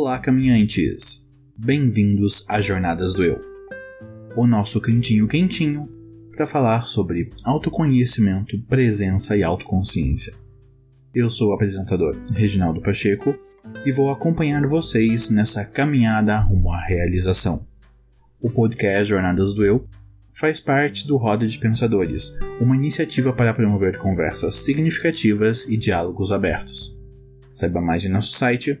Olá, caminhantes! Bem-vindos às Jornadas do Eu, o nosso cantinho quentinho para falar sobre autoconhecimento, presença e autoconsciência. Eu sou o apresentador Reginaldo Pacheco e vou acompanhar vocês nessa caminhada rumo à realização. O podcast Jornadas do Eu faz parte do Roda de Pensadores, uma iniciativa para promover conversas significativas e diálogos abertos. Saiba mais em nosso site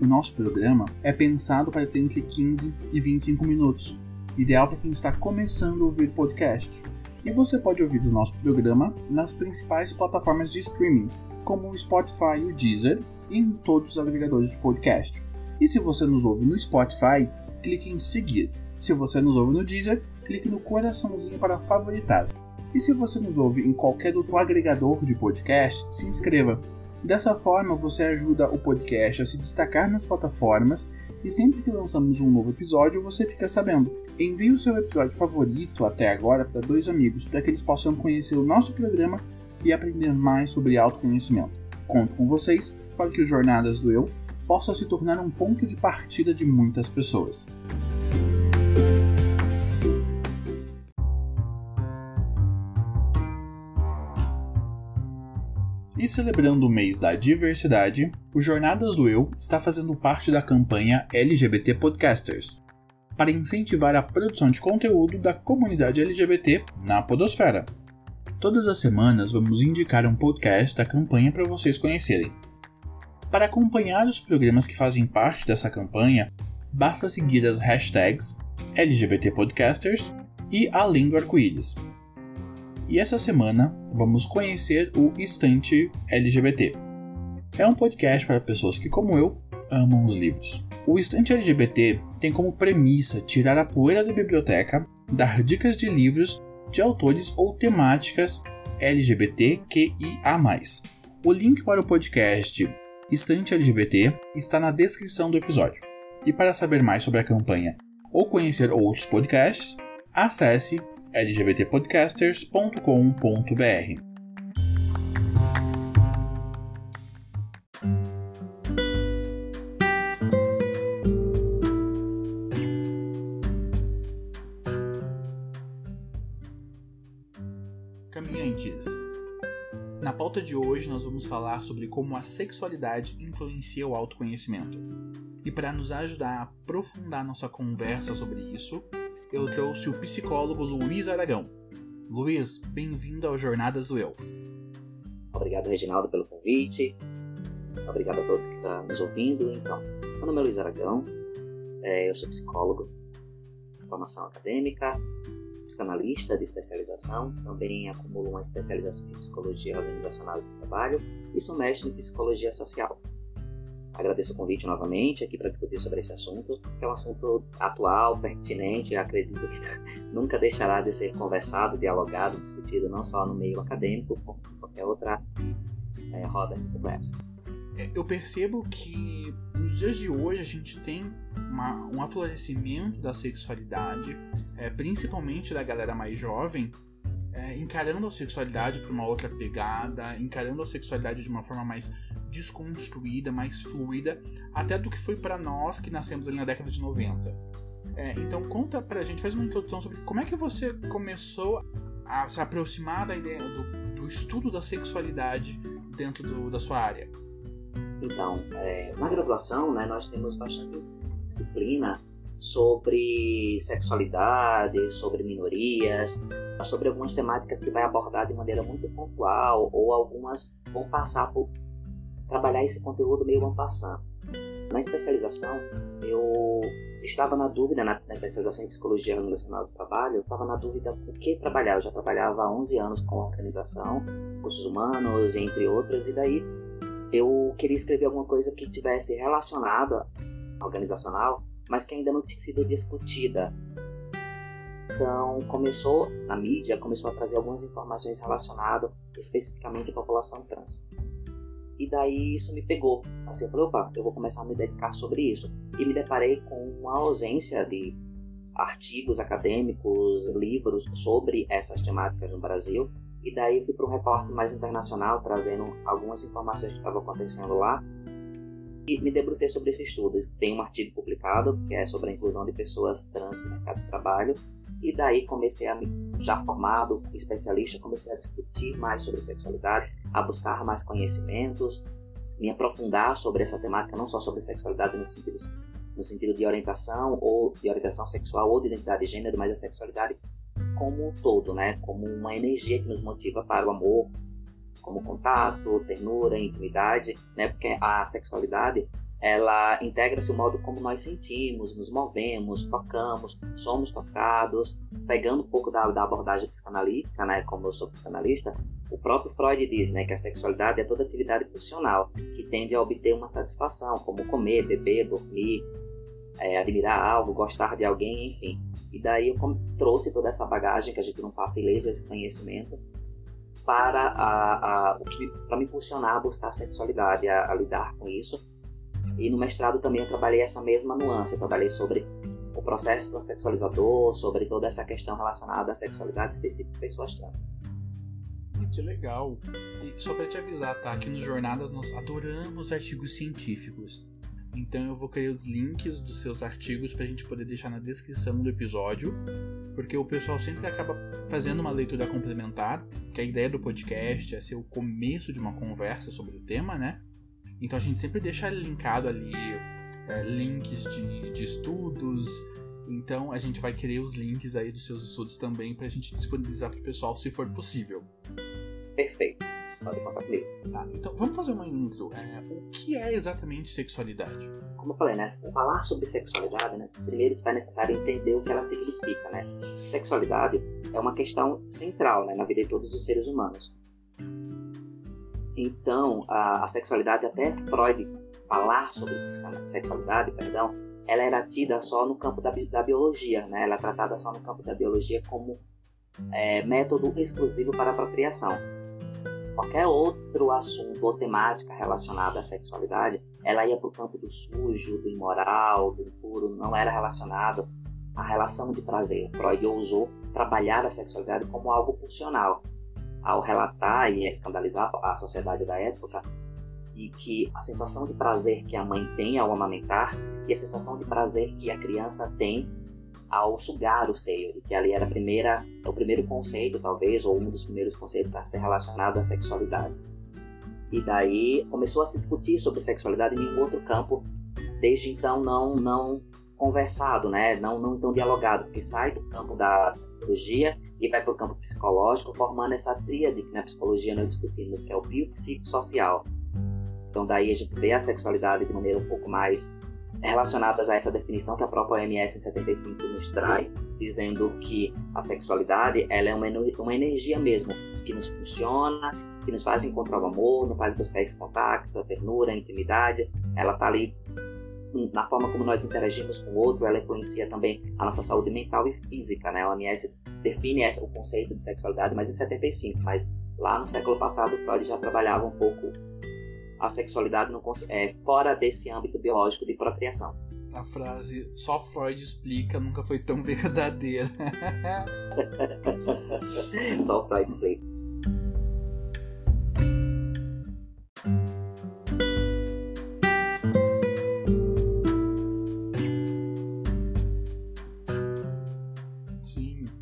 O nosso programa é pensado para ter entre 15 e 25 minutos, ideal para quem está começando a ouvir podcast. E você pode ouvir o nosso programa nas principais plataformas de streaming, como o Spotify o Deezer, e em todos os agregadores de podcast. E se você nos ouve no Spotify, clique em seguir se você nos ouve no Deezer, clique no coraçãozinho para favoritar. E se você nos ouve em qualquer outro agregador de podcast, se inscreva. Dessa forma, você ajuda o podcast a se destacar nas plataformas e sempre que lançamos um novo episódio, você fica sabendo. Envie o seu episódio favorito até agora para dois amigos, para que eles possam conhecer o nosso programa e aprender mais sobre autoconhecimento. Conto com vocês para que o Jornadas do Eu possa se tornar um ponto de partida de muitas pessoas. Celebrando o mês da diversidade, o Jornadas do Eu está fazendo parte da campanha LGBT Podcasters, para incentivar a produção de conteúdo da comunidade LGBT na Podosfera. Todas as semanas vamos indicar um podcast da campanha para vocês conhecerem. Para acompanhar os programas que fazem parte dessa campanha, basta seguir as hashtags LGBT Podcasters e Além do Arco-Íris. E essa semana vamos conhecer o Estante LGBT. É um podcast para pessoas que, como eu, amam os livros. O Estante LGBT tem como premissa tirar a poeira da biblioteca, dar dicas de livros de autores ou temáticas LGBTQIA. O link para o podcast Estante LGBT está na descrição do episódio. E para saber mais sobre a campanha ou conhecer outros podcasts, acesse lgbtpodcasters.com.br. Caminhantes. Na pauta de hoje nós vamos falar sobre como a sexualidade influencia o autoconhecimento. E para nos ajudar a aprofundar nossa conversa sobre isso, eu trouxe o psicólogo Luiz Aragão. Luiz, bem-vindo ao Jornadas do Eu. Obrigado, Reginaldo, pelo convite. Obrigado a todos que estão tá nos ouvindo. Então, meu nome é Luiz Aragão, é, eu sou psicólogo, formação acadêmica, psicanalista de especialização, também acumulo uma especialização em psicologia organizacional do trabalho e sou mestre em psicologia social. Agradeço o convite novamente aqui para discutir sobre esse assunto, que é um assunto atual, pertinente, acredito que nunca deixará de ser conversado, dialogado, discutido, não só no meio acadêmico, como em qualquer outra é, roda de conversa. É, eu percebo que nos dias de hoje a gente tem uma, um aflorescimento da sexualidade, é, principalmente da galera mais jovem, é, encarando a sexualidade por uma outra pegada, encarando a sexualidade de uma forma mais desconstruída, mais fluida, até do que foi para nós que nascemos ali na década de 90. É, então conta pra gente, faz uma introdução sobre como é que você começou a se aproximar da ideia do, do estudo da sexualidade dentro do, da sua área. Então, é, na graduação, né, nós temos bastante disciplina sobre sexualidade, sobre minorias, sobre algumas temáticas que vai abordar de maneira muito pontual ou algumas vão passar por trabalhar esse conteúdo meio vão passando. Na especialização, eu estava na dúvida, na, especialização em Psicologia Organizacional do Trabalho, eu estava na dúvida o que trabalhar. Eu já trabalhava há 11 anos com organização, cursos humanos, entre outras, e daí eu queria escrever alguma coisa que tivesse relacionada organizacional, mas que ainda não tinha sido discutida. Então, começou, na mídia, começou a trazer algumas informações relacionadas especificamente à população trans. E daí isso me pegou. Assim, eu falei, opa, eu vou começar a me dedicar sobre isso. E me deparei com uma ausência de artigos acadêmicos, livros sobre essas temáticas no Brasil. E daí fui para um recorte mais internacional, trazendo algumas informações que estavam acontecendo lá. E me debrucei sobre esse estudo. Tem um artigo publicado que é sobre a inclusão de pessoas trans no mercado de trabalho. E daí comecei a, já formado, especialista, comecei a discutir mais sobre sexualidade, a buscar mais conhecimentos, me aprofundar sobre essa temática, não só sobre sexualidade no sentido, no sentido de orientação ou de orientação sexual ou de identidade de gênero, mas a sexualidade como um todo, né? Como uma energia que nos motiva para o amor, como contato, ternura, intimidade, né? Porque a sexualidade ela integra-se o modo como nós sentimos, nos movemos, tocamos, somos tocados, pegando um pouco da, da abordagem psicanalítica, né? Como eu sou psicanalista, o próprio Freud diz né, que a sexualidade é toda atividade pulsional que tende a obter uma satisfação, como comer, beber, dormir, é, admirar algo, gostar de alguém, enfim. E daí eu trouxe toda essa bagagem, que a gente não passa ileso esse conhecimento, para, a, a, para me impulsionar a buscar a sexualidade, a, a lidar com isso. E no mestrado também eu trabalhei essa mesma nuance, eu trabalhei sobre o processo transexualizador, sobre toda essa questão relacionada à sexualidade específica de pessoas trans. Que legal! E só para te avisar, tá? Aqui no Jornadas nós adoramos artigos científicos. Então eu vou criar os links dos seus artigos para a gente poder deixar na descrição do episódio, porque o pessoal sempre acaba fazendo uma leitura complementar, que a ideia do podcast é ser o começo de uma conversa sobre o tema, né? Então a gente sempre deixa linkado ali é, links de, de estudos. Então a gente vai querer os links aí dos seus estudos também para a gente disponibilizar para o pessoal se for possível. Perfeito. Pode contar comigo. Tá, então vamos fazer uma intro. É, o que é exatamente sexualidade? Como eu falei, né? Falar sobre sexualidade, né? Primeiro está necessário entender o que ela significa, né? Sexualidade é uma questão central né, na vida de todos os seres humanos. Então, a, a sexualidade, até Freud falar sobre sexualidade, perdão, ela era tida só no campo da, da biologia, né? Ela é tratada só no campo da biologia como é, método exclusivo para a procriação qualquer outro assunto ou temática relacionada à sexualidade, ela ia para o campo do sujo, do imoral, do impuro, não era relacionado à relação de prazer. Freud ousou trabalhar a sexualidade como algo pulsional, ao relatar e escandalizar a sociedade da época de que a sensação de prazer que a mãe tem ao amamentar e a sensação de prazer que a criança tem ao sugar o seio, e que ali era a primeira, o primeiro conceito, talvez, ou um dos primeiros conceitos a ser relacionado à sexualidade. E daí começou a se discutir sobre sexualidade em nenhum outro campo, desde então não não conversado, né? não, não tão dialogado, porque sai do campo da biologia e vai para o campo psicológico, formando essa tríade que na psicologia nós discutimos, que é o biopsicossocial. Então daí a gente vê a sexualidade de maneira um pouco mais relacionadas a essa definição que a própria OMS em 75 nos traz, dizendo que a sexualidade ela é uma, uma energia mesmo, que nos funciona, que nos faz encontrar o amor, nos faz buscar esse contato, a ternura, a intimidade. Ela está ali na forma como nós interagimos com o outro, ela influencia também a nossa saúde mental e física. Né? A OMS define essa, o conceito de sexualidade, mas em 75, mas lá no século passado Freud já trabalhava um pouco a sexualidade não, é fora desse âmbito biológico de procriação. A frase só Freud explica nunca foi tão verdadeira. só Freud explica.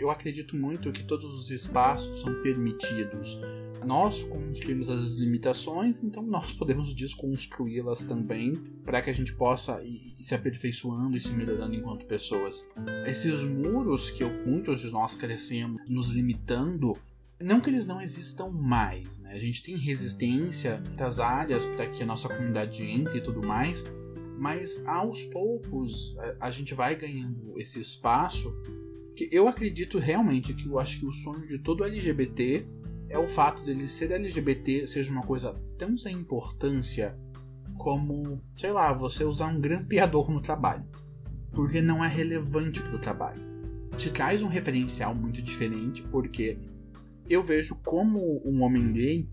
Eu acredito muito que todos os espaços são permitidos nós construímos as limitações, então nós podemos desconstruí-las também para que a gente possa ir se aperfeiçoando e se melhorando enquanto pessoas. Esses muros que muitos de nós crescemos nos limitando não que eles não existam mais, né? A gente tem resistência das áreas para que a nossa comunidade entre e tudo mais, mas aos poucos a gente vai ganhando esse espaço que eu acredito realmente que eu acho que o sonho de todo LGBT é o fato dele ser LGBT seja uma coisa tão sem importância como, sei lá, você usar um grampeador no trabalho, porque não é relevante para o trabalho. Te traz um referencial muito diferente, porque eu vejo como um homem gay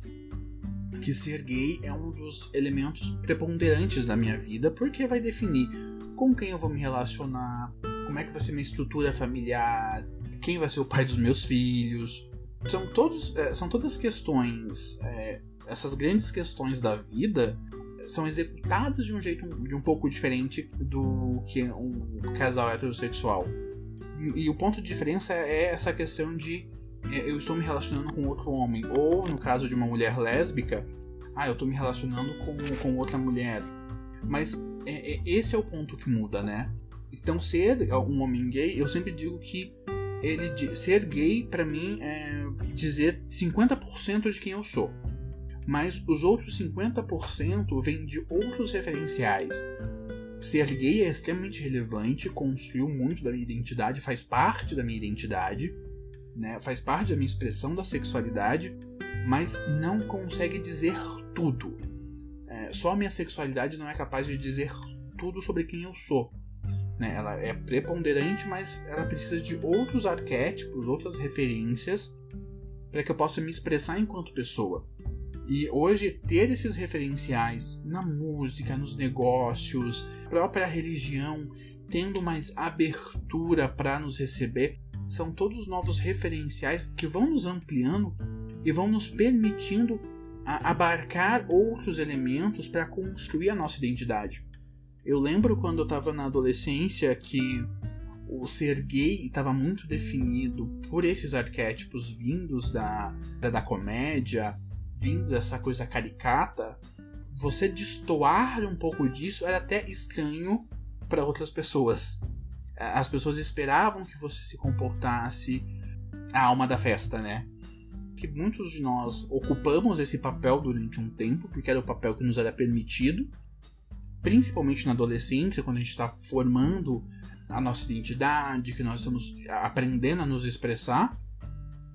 que ser gay é um dos elementos preponderantes da minha vida, porque vai definir com quem eu vou me relacionar, como é que vai ser minha estrutura familiar, quem vai ser o pai dos meus filhos. São, todos, é, são todas questões, é, essas grandes questões da vida são executadas de um jeito de um pouco diferente do que um casal heterossexual. E, e o ponto de diferença é essa questão de é, eu estou me relacionando com outro homem. Ou no caso de uma mulher lésbica, ah, eu estou me relacionando com, com outra mulher. Mas é, é, esse é o ponto que muda, né? Então, ser um homem gay, eu sempre digo que ele ser gay para mim é dizer 50% de quem eu sou. Mas os outros 50% vêm de outros referenciais. Ser gay é extremamente relevante, construiu muito da minha identidade, faz parte da minha identidade né? faz parte da minha expressão da sexualidade, mas não consegue dizer tudo. É, só a minha sexualidade não é capaz de dizer tudo sobre quem eu sou. Né? Ela é preponderante, mas ela precisa de outros arquétipos, outras referências para que eu possa me expressar enquanto pessoa. E hoje ter esses referenciais na música, nos negócios, própria religião, tendo mais abertura para nos receber, são todos novos referenciais que vão nos ampliando e vão nos permitindo abarcar outros elementos para construir a nossa identidade. Eu lembro quando eu estava na adolescência que o ser gay estava muito definido por esses arquétipos vindos da, da comédia, vindo dessa coisa caricata. Você destoar um pouco disso era até estranho para outras pessoas as pessoas esperavam que você se comportasse a alma da festa, né? Que muitos de nós ocupamos esse papel durante um tempo, porque era o papel que nos era permitido, principalmente na adolescência, quando a gente está formando a nossa identidade, que nós estamos aprendendo a nos expressar.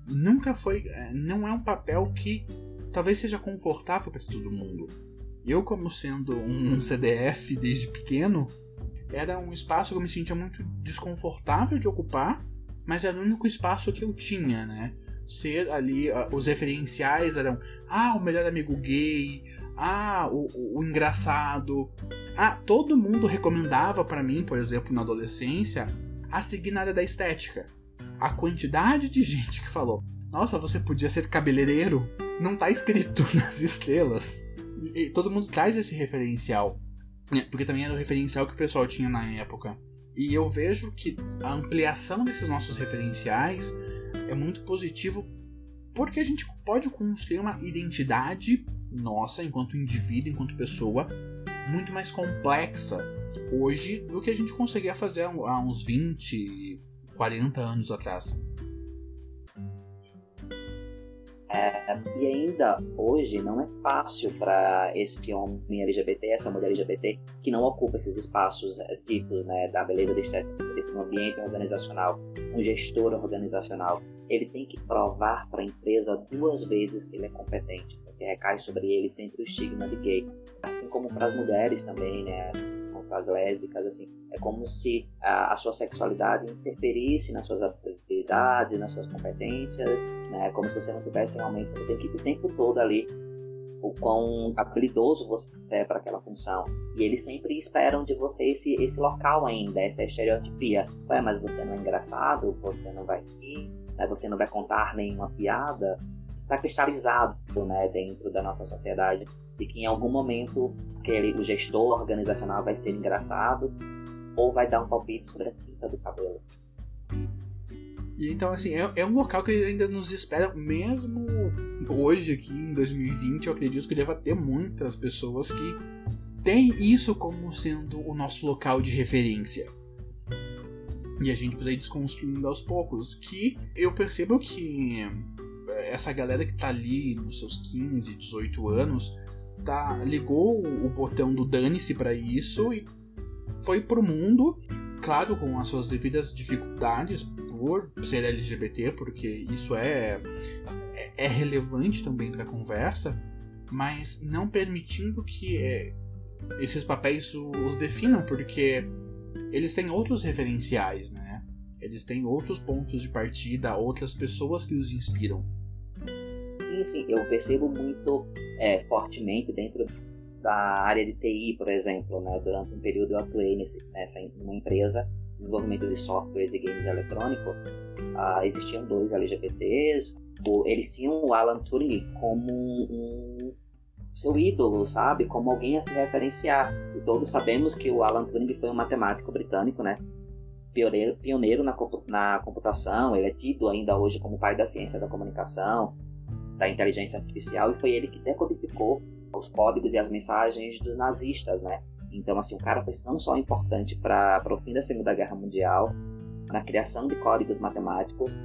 Nunca foi, é, não é um papel que talvez seja confortável para todo mundo. Eu, como sendo um CDF desde pequeno, era um espaço que eu me sentia muito desconfortável de ocupar, mas era o único espaço que eu tinha, né? Ser ali, uh, os referenciais eram, ah, o melhor amigo gay, ah, o, o, engraçado. Ah, todo mundo recomendava para mim, por exemplo, na adolescência, a seguir na área da estética. A quantidade de gente que falou, nossa, você podia ser cabeleireiro, não tá escrito nas estrelas. E todo mundo traz esse referencial. É, porque também era o referencial que o pessoal tinha na época. E eu vejo que a ampliação desses nossos referenciais é muito positivo porque a gente pode construir uma identidade nossa enquanto indivíduo, enquanto pessoa, muito mais complexa hoje do que a gente conseguia fazer há uns 20, 40 anos atrás. É, e ainda hoje não é fácil para esse homem LGBT, essa mulher LGBT, que não ocupa esses espaços é, ditos né, da beleza estética, no ambiente organizacional, um gestor organizacional, ele tem que provar para a empresa duas vezes que ele é competente, porque recai sobre ele sempre o estigma de gay. Assim como para as mulheres também, né, como para as lésbicas, assim, é como se a, a sua sexualidade interferisse nas suas habilidades, nas suas competências, né? Como se você não tivesse realmente, você tem que o tempo todo ali o quão habilidoso você é para aquela função. E eles sempre esperam de você esse, esse local ainda, essa estereotipia. Ué, mas você não é engraçado, você não vai rir, né? você não vai contar nenhuma piada. Está cristalizado né, dentro da nossa sociedade de que em algum momento aquele, o gestor organizacional vai ser engraçado ou vai dar um palpite sobre a tinta do cabelo. E então, assim, é, é um local que ainda nos espera, mesmo hoje, aqui em 2020, eu acredito que deva ter muitas pessoas que têm isso como sendo o nosso local de referência. E a gente precisa ir desconstruindo aos poucos. Que eu percebo que essa galera que tá ali nos seus 15, 18 anos, tá, ligou o botão do dane-se para isso e foi pro mundo, claro, com as suas devidas dificuldades, por ser LGBT, porque isso é, é, é relevante também para a conversa, mas não permitindo que é, esses papéis os definam, porque eles têm outros referenciais, né? Eles têm outros pontos de partida, outras pessoas que os inspiram. Sim, sim, eu percebo muito é, fortemente dentro da área de TI, por exemplo, né? Durante um período eu atuei nesse, nessa numa empresa de desenvolvimento de softwares e games eletrônicos. Ah, existiam dois LGBTs, eles tinham o Alan Turing como um seu ídolo, sabe? Como alguém a se referenciar. E todos sabemos que o Alan Turing foi um matemático britânico, né? Pioneiro, na, na computação, ele é tido ainda hoje como pai da ciência da comunicação, da inteligência artificial, e foi ele que decodificou os códigos e as mensagens dos nazistas, né? Então, assim, o cara foi não só importante para o fim da Segunda Guerra Mundial, na criação de códigos matemáticos,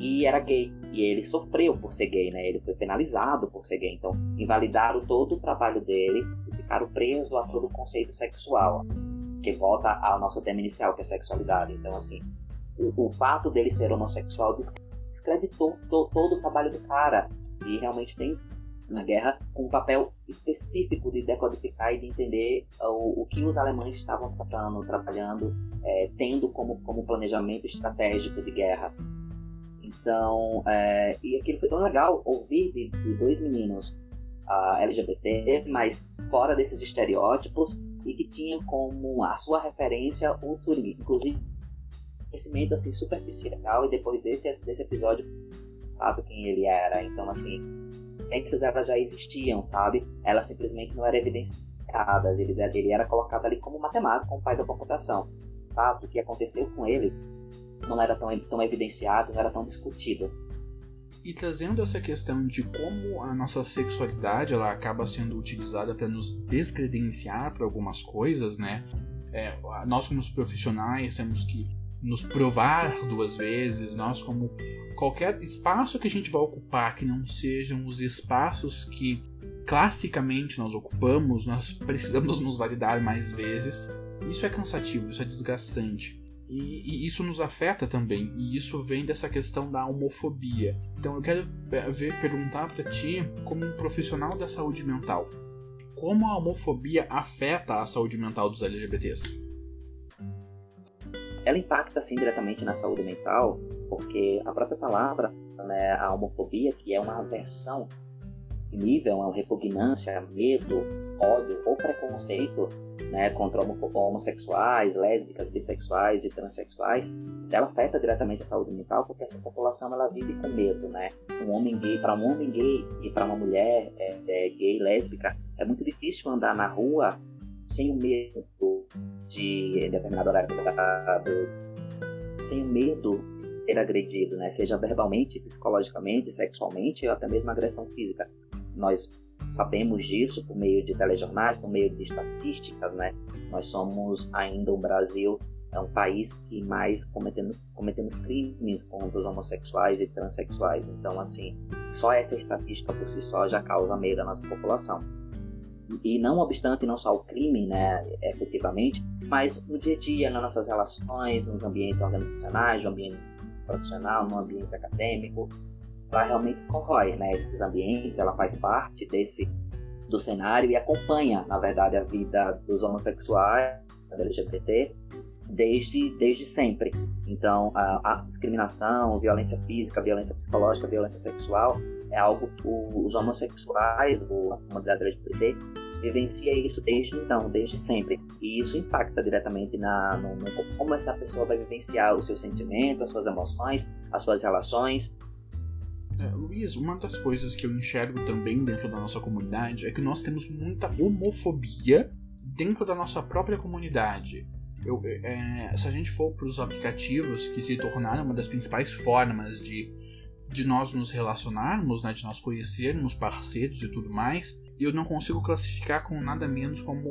e era gay. E ele sofreu por ser gay, né? Ele foi penalizado por ser gay. Então, invalidaram todo o trabalho dele e ficaram presos a todo o conceito sexual, que volta ao nosso tema inicial, que é sexualidade. Então, assim, o, o fato dele ser homossexual descreditou to, todo o trabalho do cara. E realmente tem na guerra um papel específico de decodificar e de entender o, o que os alemães estavam tratando, trabalhando, é, tendo como, como planejamento estratégico de guerra. Então, é, e aquilo foi tão legal ouvir de, de dois meninos uh, LGBT, mas fora desses estereótipos, e que tinham como a sua referência o Turing. Inclusive, conhecimento assim, superficial, e depois desse, desse episódio, sabe quem ele era. Então, assim, essas elas já existiam, sabe? Elas simplesmente não eram evidenciadas. Eles, ele era colocado ali como matemático, como pai da computação. Tá? O que aconteceu com ele não era tão, tão evidenciado, não era tão discutido. E trazendo essa questão de como a nossa sexualidade ela acaba sendo utilizada para nos descredenciar para algumas coisas, né? É, nós como profissionais temos que nos provar duas vezes, nós como qualquer espaço que a gente vai ocupar que não sejam os espaços que classicamente nós ocupamos, nós precisamos nos validar mais vezes. Isso é cansativo, isso é desgastante. E, e, isso nos afeta também, e isso vem dessa questão da homofobia. Então eu quero é, ver, perguntar para ti, como um profissional da saúde mental, como a homofobia afeta a saúde mental dos LGBTs? Ela impacta sim diretamente na saúde mental, porque a própria palavra, né, a homofobia, que é uma aversão nível, uma repugnância, medo, ódio ou preconceito né, contra homossexuais, lésbicas, bissexuais e transexuais, ela afeta diretamente a saúde mental porque essa população ela vive com medo, né? Um homem gay, para um homem gay e para uma mulher é, é, gay, lésbica, é muito difícil andar na rua sem o medo de em determinado horário do, sem o medo de agredido, né? Seja verbalmente, psicologicamente, sexualmente ou até mesmo agressão física. Nós sabemos disso por meio de telejornais, por meio de estatísticas, né? Nós somos ainda o Brasil é um país que mais cometendo, cometemos crimes contra os homossexuais e transexuais. Então, assim, só essa estatística por si só já causa medo na nossa população. E não obstante, não só o crime, né, efetivamente, mas no dia a dia, nas nossas relações, nos ambientes organizacionais, no ambiente profissional, no ambiente acadêmico, ela realmente corrói né, esses ambientes, ela faz parte desse do cenário e acompanha, na verdade, a vida dos homossexuais, da LGBT, desde, desde sempre. Então, a, a discriminação, violência física, violência psicológica, violência sexual é algo que os homossexuais, ou a comunidade LGBT, vivencia isso desde então, desde sempre. E isso impacta diretamente na, no, no, como essa pessoa vai vivenciar os seus sentimentos, as suas emoções, as suas relações, Luiz, uma das coisas que eu enxergo também dentro da nossa comunidade é que nós temos muita homofobia dentro da nossa própria comunidade. Eu, é, se a gente for para os aplicativos que se tornaram uma das principais formas de, de nós nos relacionarmos, né, de nós conhecermos parceiros e tudo mais, eu não consigo classificar com nada menos como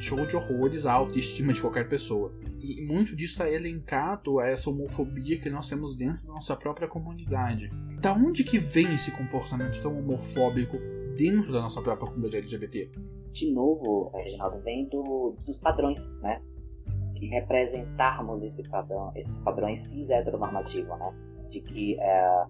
show de horrores a autoestima de qualquer pessoa. E muito disso está elencado a essa homofobia que nós temos dentro da nossa própria comunidade. Da onde que vem esse comportamento tão homofóbico dentro da nossa própria comunidade LGBT? De novo, Reginaldo, vem do, dos padrões, né? De representarmos esse padrão, esses padrões cis heteronormativos, né? De que é,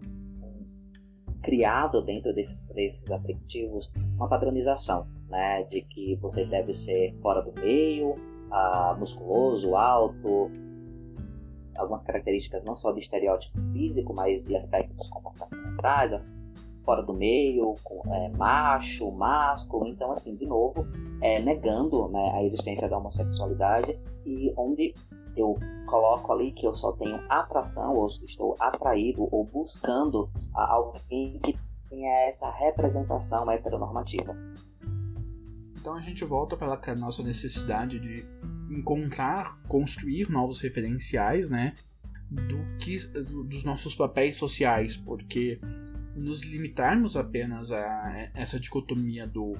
criado dentro desses, desses aplicativos uma padronização né, de que você deve ser fora do meio, ah, musculoso, alto, algumas características não só de estereótipo físico, mas de aspectos comportamentais, fora do meio, é, macho, másculo, então assim, de novo, é, negando né, a existência da homossexualidade e onde eu coloco ali que eu só tenho atração ou estou atraído ou buscando alguém que tenha essa representação heteronormativa. Então a gente volta para a nossa necessidade de encontrar, construir novos referenciais, né, do que dos nossos papéis sociais, porque nos limitarmos apenas a essa dicotomia do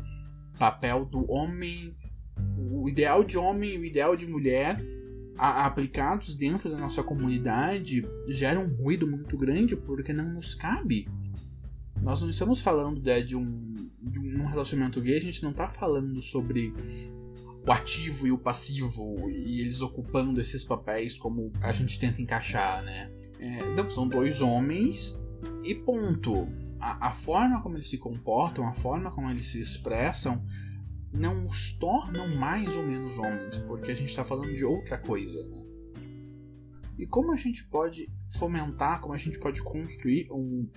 papel do homem, o ideal de homem e o ideal de mulher a, aplicados dentro da nossa comunidade gera um ruído muito grande porque não nos cabe. Nós não estamos falando né, de, um, de um relacionamento gay, a gente não está falando sobre o ativo e o passivo e eles ocupando esses papéis como a gente tenta encaixar, né? É, não, são dois homens e ponto. A, a, forma como eles se comportam, a forma como eles se expressam, não os tornam mais ou menos homens, porque a gente está falando de outra coisa. Né? E como a gente pode fomentar, como a gente pode construir um,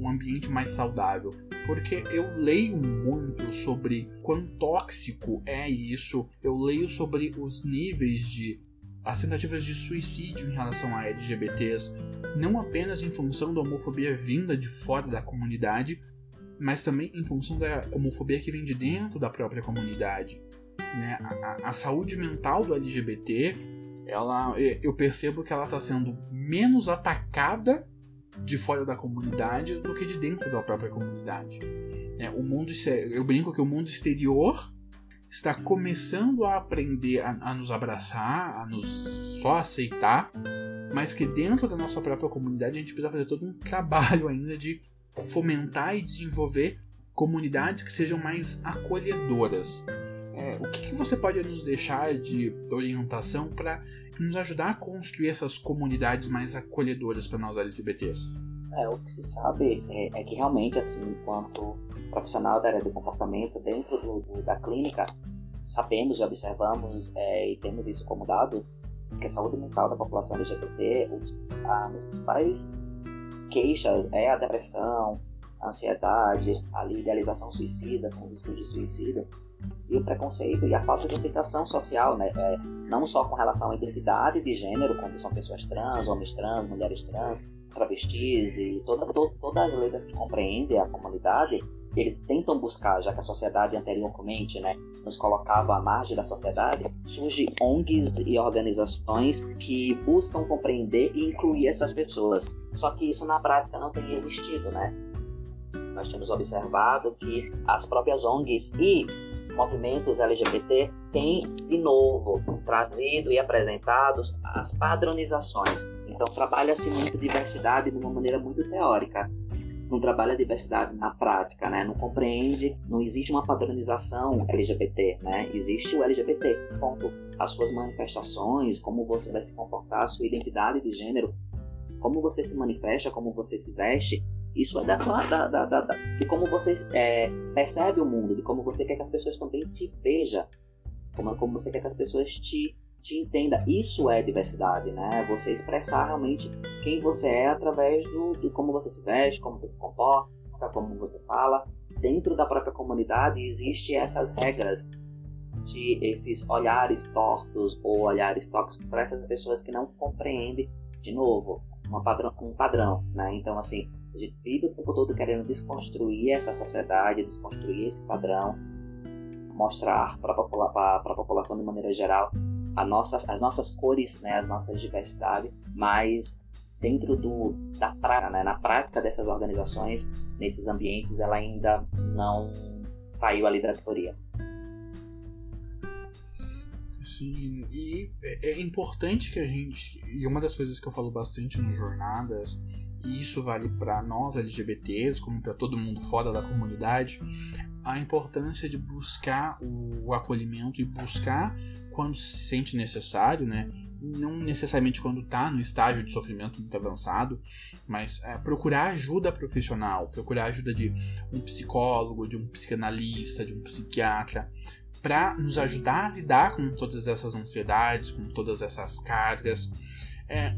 um ambiente mais saudável? Porque eu leio muito sobre quão tóxico é isso, eu leio sobre os níveis de as tentativas de suicídio em relação a LGBTs, não apenas em função da homofobia vinda de fora da comunidade, mas também em função da homofobia que vem de dentro da própria comunidade. Né? A, a saúde mental do LGBT, ela, eu percebo que ela está sendo menos atacada de fora da comunidade do que de dentro da própria comunidade. É, o mundo, eu brinco que o mundo exterior está começando a aprender a, a nos abraçar, a nos só aceitar, mas que dentro da nossa própria comunidade a gente precisa fazer todo um trabalho ainda de fomentar e desenvolver comunidades que sejam mais acolhedoras. É, o que, que, você pode nos deixar de orientação para nos ajudar a construir essas comunidades mais acolhedoras para nós LGBTs? É, o que se sabe é, é, que realmente, assim, enquanto profissional da área do comportamento dentro do, do, da clínica, sabemos e observamos é, e temos isso como dado que a saúde mental da população LGBT, os principais queixas é a depressão, a ansiedade, a idealização suicida, são os estudos de suicídio, e o preconceito e a falta de aceitação social, né? É, não só com relação à identidade de gênero, como são pessoas trans, homens trans, mulheres trans, travestis e toda, to, todas as letras que compreendem a comunidade, eles tentam buscar, já que a sociedade anteriormente né, nos colocava à margem da sociedade, surgem ONGs e organizações que buscam compreender e incluir essas pessoas. Só que isso na prática não tem existido, né? Nós temos observado que as próprias ONGs e movimentos LGBT têm, de novo, trazido e apresentado as padronizações. Então, trabalha-se muito diversidade de uma maneira muito teórica não trabalha a diversidade na prática, né? Não compreende, não existe uma padronização LGBT, né? Existe o LGBT, ponto. As suas manifestações, como você vai se comportar, a sua identidade de gênero, como você se manifesta, como você se veste, isso é da sua, da, da, da, de como você é, percebe o mundo, de como você quer que as pessoas também te vejam, como, como você quer que as pessoas te te entenda. Isso é diversidade, né? Você expressar realmente quem você é através do, de como você se veste, como você se comporta, como você fala. Dentro da própria comunidade existem essas regras de esses olhares tortos ou olhares tóxicos para essas pessoas que não compreendem, de novo, uma padrão, um padrão, né? Então, assim, a gente vive o tempo todo querendo desconstruir essa sociedade, desconstruir esse padrão, mostrar para a população de maneira geral nossa, as nossas cores, né, as nossas diversidades, mas dentro do, da prática, né, na prática dessas organizações, nesses ambientes, ela ainda não saiu ali da teoria. Sim, e é, é importante que a gente, e uma das coisas que eu falo bastante nas jornadas, e isso vale para nós LGBTs, como para todo mundo fora da comunidade, a importância de buscar o acolhimento e buscar quando se sente necessário, né? Não necessariamente quando está no estágio de sofrimento muito avançado, mas é, procurar ajuda profissional, procurar ajuda de um psicólogo, de um psicanalista, de um psiquiatra, para nos ajudar a lidar com todas essas ansiedades, com todas essas cargas. É,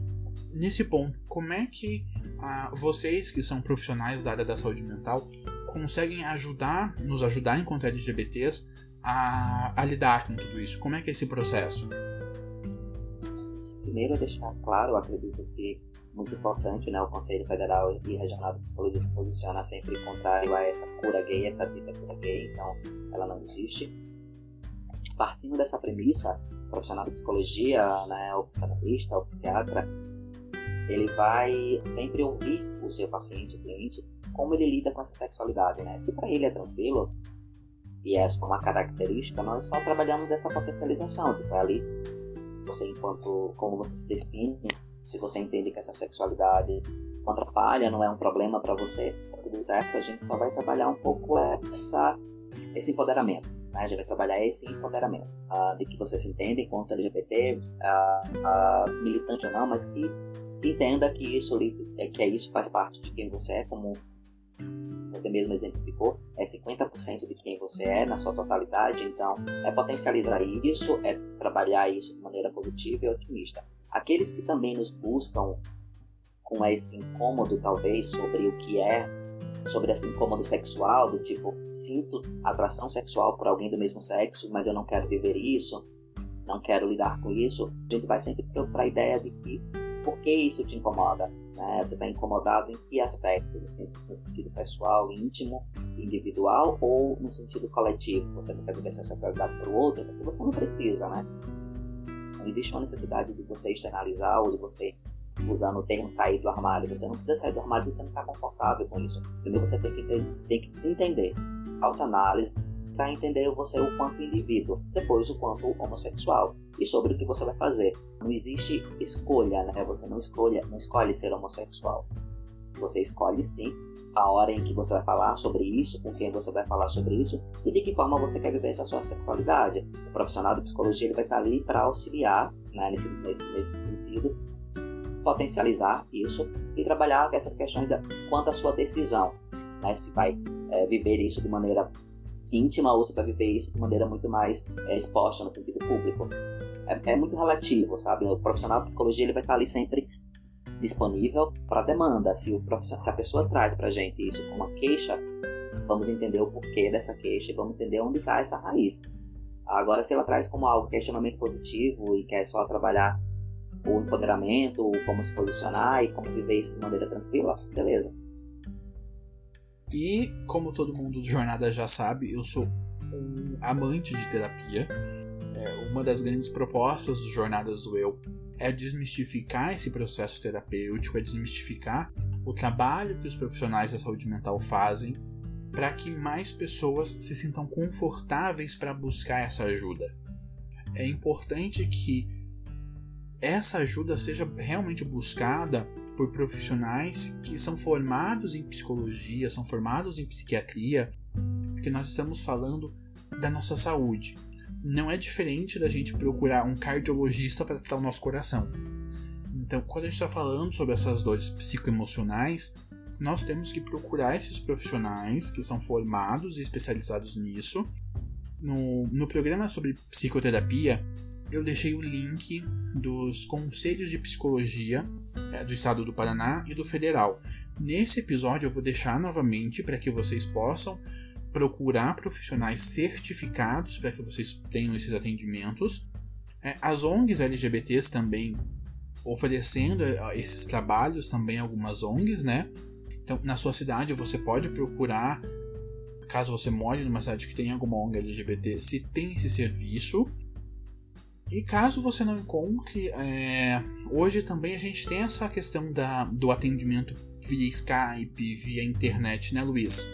nesse ponto, como é que ah, vocês que são profissionais da área da saúde mental conseguem ajudar, nos ajudar enquanto LGBTs a, a lidar com tudo isso? Como é que é esse processo? Primeiro, deixar claro, acredito que muito importante, né? O Conselho Federal e Regional de Psicologia se posiciona sempre contrário a essa cura gay, essa dita cura gay, então ela não existe. Partindo dessa premissa, o profissional de psicologia, né, o psicanalista, o psiquiatra, ele vai sempre ouvir o seu paciente, cliente, como ele lida com essa sexualidade, né? Se para ele é tranquilo e é só uma característica, nós só trabalhamos essa potencialização, tipo, é ali você enquanto como você se define, se você entende que essa sexualidade não atrapalha, não é um problema para você, tá tudo certo, a gente só vai trabalhar um pouco essa esse empoderamento. Né? A gente vai trabalhar esse empoderamento uh, de que você se entende enquanto LGBT, uh, uh, militante ou não, mas que entenda que isso é que é isso faz parte de quem você é, como você mesmo exemplificou, é 50% de quem você é na sua totalidade, então é potencializar isso, é trabalhar isso de maneira positiva e otimista. Aqueles que também nos buscam com esse incômodo, talvez, sobre o que é, sobre esse incômodo sexual, do tipo, sinto atração sexual por alguém do mesmo sexo, mas eu não quero viver isso, não quero lidar com isso, a gente vai sempre para a ideia de que por que isso te incomoda? Né? Você está incomodado em que aspecto? No sentido, pessoal, íntimo, individual ou no sentido coletivo? Você não quer viver essa sexualidade para o outro? Porque você não precisa, né? Não existe uma necessidade de você externalizar ou de você, usando o termo sair do armário. Você não precisa sair do armário se você não está confortável com isso. Primeiro você tem que, ter, tem que se entender. Autoanálise, para entender você o quanto indivíduo, depois o quanto homossexual e sobre o que você vai fazer. Não existe escolha, né? Você não escolhe, não escolhe ser homossexual. Você escolhe sim a hora em que você vai falar sobre isso, com quem você vai falar sobre isso e de que forma você quer viver essa sua sexualidade. O profissional de psicologia ele vai estar ali para auxiliar né, nesse, nesse, nesse sentido, potencializar isso e trabalhar essas questões da, quanto à sua decisão. Né, se vai é, viver isso de maneira íntima ou você vai viver isso de maneira muito mais é, exposta no sentido público. É, é, muito relativo, sabe? O profissional de psicologia ele vai estar ali sempre disponível para demanda. Se, o se a pessoa traz para gente isso como uma queixa, vamos entender o porquê dessa queixa e vamos entender onde está essa raiz. Agora, se ela traz como algo que é extremamente positivo e quer só trabalhar o empoderamento, como se posicionar e como viver isso de maneira tranquila, beleza. E como todo mundo do Jornada já sabe, eu sou um amante de terapia. É, uma das grandes propostas dos Jornadas do Eu é desmistificar esse processo terapêutico, é desmistificar o trabalho que os profissionais da saúde mental fazem para que mais pessoas se sintam confortáveis para buscar essa ajuda. É importante que essa ajuda seja realmente buscada por profissionais que são formados em psicologia, são formados em psiquiatria, porque nós estamos falando da nossa saúde. Não é diferente da gente procurar um cardiologista para tratar o nosso coração. Então, quando a gente está falando sobre essas dores psicoemocionais, nós temos que procurar esses profissionais que são formados e especializados nisso. No, no programa sobre psicoterapia, eu deixei o link dos conselhos de psicologia do estado do Paraná e do federal. Nesse episódio eu vou deixar novamente para que vocês possam procurar profissionais certificados para que vocês tenham esses atendimentos. É, as ONGs LGBTs também oferecendo é, esses trabalhos, também algumas ONGs, né? Então, na sua cidade você pode procurar, caso você more numa cidade que tenha alguma ONG LGBT, se tem esse serviço. E caso você não encontre, é, hoje também a gente tem essa questão da, do atendimento via Skype, via internet, né, Luiz?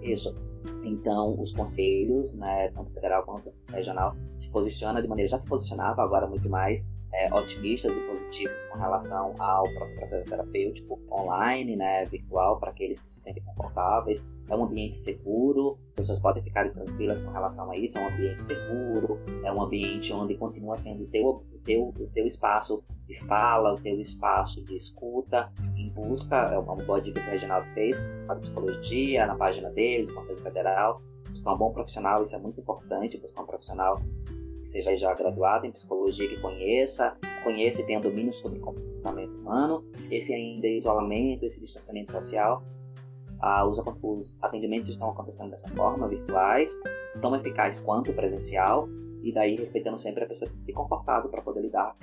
Isso. Então, os conselhos, né, tanto federal quanto regional, se posiciona de maneira, já se posicionava agora muito mais, é, otimistas e positivos com relação ao processo terapêutico online, né, virtual, para aqueles que se sentem confortáveis. É um ambiente seguro, pessoas podem ficar tranquilas com relação a isso. É um ambiente seguro, é um ambiente onde continua sendo o teu, teu, o teu espaço de fala, o teu espaço de escuta, em busca, é uma boa dica que o Reginaldo fez, para psicologia, na página deles, Conselho Federal, buscar um bom profissional, isso é muito importante, buscar um profissional que seja já graduado em psicologia, que conheça, conheça e tenha domínio sobre o comportamento humano, esse ainda isolamento, esse distanciamento social. Ah, os, os atendimentos estão acontecendo dessa forma, virtuais, tão eficaz quanto presencial, e daí respeitando sempre a pessoa se sente confortável para poder lidar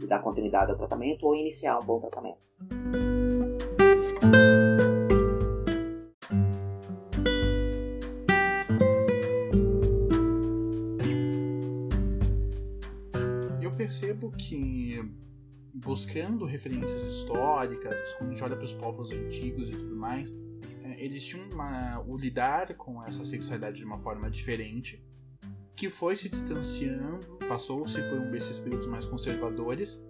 e dar continuidade ao tratamento ou iniciar um bom tratamento. percebo que buscando referências históricas, quando a gente olha para os povos antigos e tudo mais, é, eles tinham uma, o lidar com essa sexualidade de uma forma diferente, que foi se distanciando, passou-se por um desses períodos mais conservadores,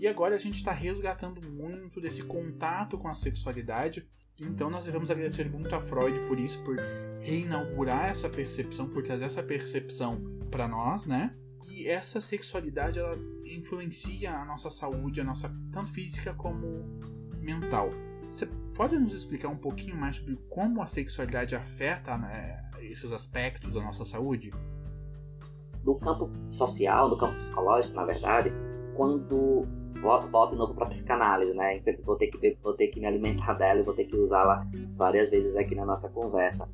e agora a gente está resgatando muito desse contato com a sexualidade. Então nós devemos agradecer muito a Freud por isso, por reinaugurar essa percepção, por trazer essa percepção para nós, né? E essa sexualidade ela influencia a nossa saúde, a nossa tanto física como mental. Você pode nos explicar um pouquinho mais sobre como a sexualidade afeta né, esses aspectos da nossa saúde? No campo social, no campo psicológico, na verdade, quando volto de novo para psicanálise, né? Vou ter, que, vou ter que me alimentar dela e vou ter que usá-la várias vezes aqui na nossa conversa.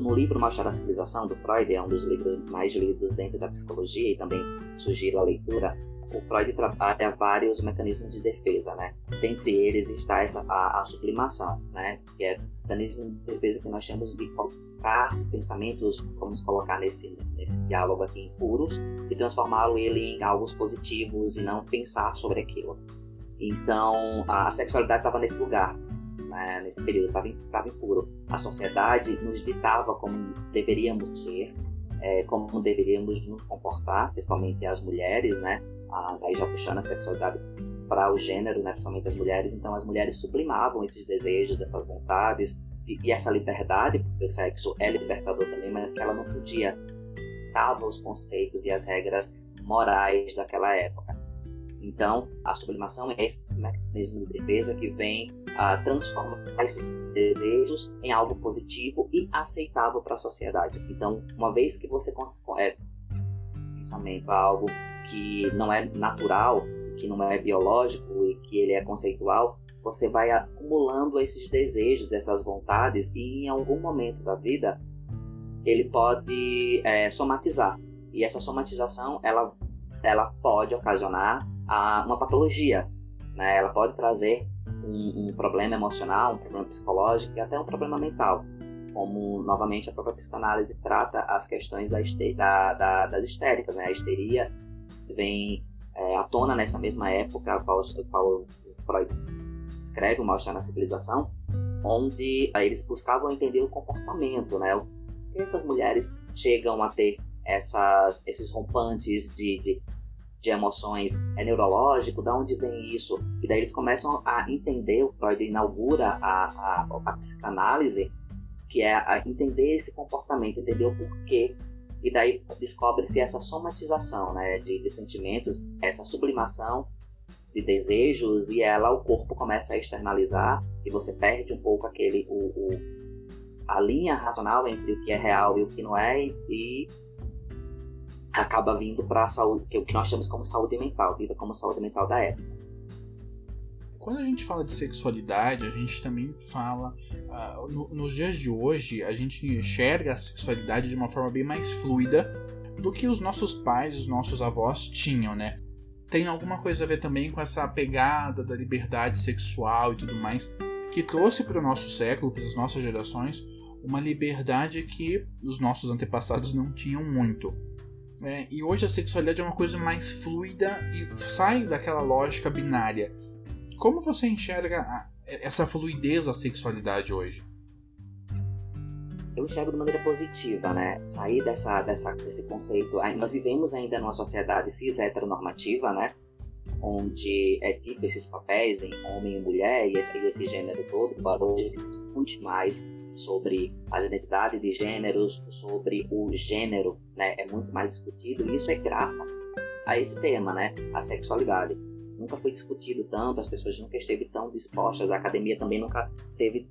No, livro Marcha da Civilização, do Freud, é um dos livros mais lidos dentro da psicologia e também sugiro a leitura. O Freud trabalha vários mecanismos de defesa, né? Dentre eles está essa, a, a sublimação, né? Que é o mecanismo de defesa que nós temos de colocar pensamentos, vamos colocar nesse, nesse diálogo aqui, impuros, e transformá-lo ele em algo positivos e não pensar sobre aquilo. Então, a sexualidade estava nesse lugar, né, nesse período, estava impuro. A sociedade nos ditava como deveríamos ser, é, como deveríamos nos comportar, principalmente as mulheres, né? aí já puxando a sexualidade para o gênero, né, principalmente as mulheres. Então as mulheres sublimavam esses desejos, essas vontades de, e essa liberdade, porque o sexo é libertador também, mas que ela não podia dava os conceitos e as regras morais daquela época. Então, a sublimação é esse mecanismo de defesa que vem a transformar esses desejos em algo positivo e aceitável para a sociedade. Então, uma vez que você é pensamento algo que não é natural, que não é biológico e que ele é conceitual, você vai acumulando esses desejos, essas vontades e em algum momento da vida ele pode é, somatizar. E essa somatização ela, ela pode ocasionar a, uma patologia. Né? Ela pode trazer um, um, problema emocional, um problema psicológico e até um problema mental. Como, novamente, a própria psicanálise trata as questões da, da, da, das histéricas. Né? A histeria vem é, à tona nessa mesma época, qual, qual Freud escreve o Mal-Estar na Civilização, onde eles buscavam entender o comportamento, né? Essas mulheres chegam a ter essas, esses rompantes de, de de emoções é neurológico, da onde vem isso? E daí eles começam a entender, o Freud inaugura a, a, a psicanálise, que é a entender esse comportamento, entender o porquê. E daí descobre-se essa somatização né, de, de sentimentos, essa sublimação de desejos, e ela, o corpo começa a externalizar, e você perde um pouco aquele, o, o a linha racional entre o que é real e o que não é, e acaba vindo para a saúde, é o que nós chamamos como saúde mental, vida como saúde mental da época. Quando a gente fala de sexualidade, a gente também fala. Uh, no, nos dias de hoje, a gente enxerga a sexualidade de uma forma bem mais fluida do que os nossos pais, os nossos avós tinham, né? Tem alguma coisa a ver também com essa pegada da liberdade sexual e tudo mais, que trouxe para o nosso século, para as nossas gerações, uma liberdade que os nossos antepassados não tinham muito. É, e hoje a sexualidade é uma coisa mais fluida e sai daquela lógica binária. Como você enxerga a, essa fluidez da sexualidade hoje? Eu enxergo de maneira positiva, né? Sair dessa, dessa, desse conceito. Nós vivemos ainda numa sociedade cis heteronormativa, né? onde é tipo esses papéis em homem e mulher e esse, e esse gênero todo, embora hoje se discute mais sobre as identidades de gêneros, sobre o gênero, né, é muito mais discutido e isso é graças a esse tema, né, a sexualidade. Nunca foi discutido tanto, as pessoas nunca esteve tão dispostas, a academia também nunca teve